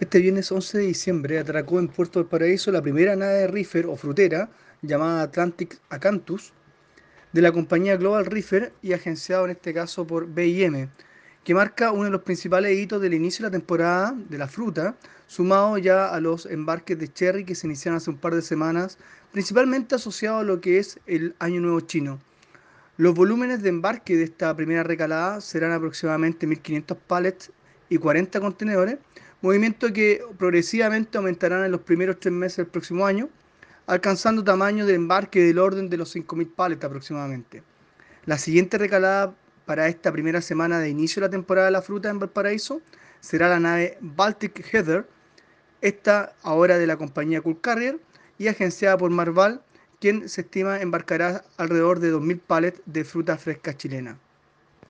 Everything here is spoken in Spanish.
Este viernes 11 de diciembre atracó en Puerto del Paraíso la primera nave reefer o frutera llamada Atlantic Acanthus de la compañía Global Reefer y agenciado en este caso por BIM, que marca uno de los principales hitos del inicio de la temporada de la fruta, sumado ya a los embarques de cherry que se iniciaron hace un par de semanas, principalmente asociado a lo que es el Año Nuevo Chino. Los volúmenes de embarque de esta primera recalada serán aproximadamente 1.500 pallets y 40 contenedores, movimiento que progresivamente aumentarán en los primeros tres meses del próximo año, alcanzando tamaño de embarque del orden de los 5.000 pallets aproximadamente. La siguiente recalada para esta primera semana de inicio de la temporada de la fruta en Valparaíso será la nave Baltic Heather, esta ahora de la compañía Cool Carrier y agenciada por Marval quien se estima embarcará alrededor de 2.000 palets de fruta fresca chilena.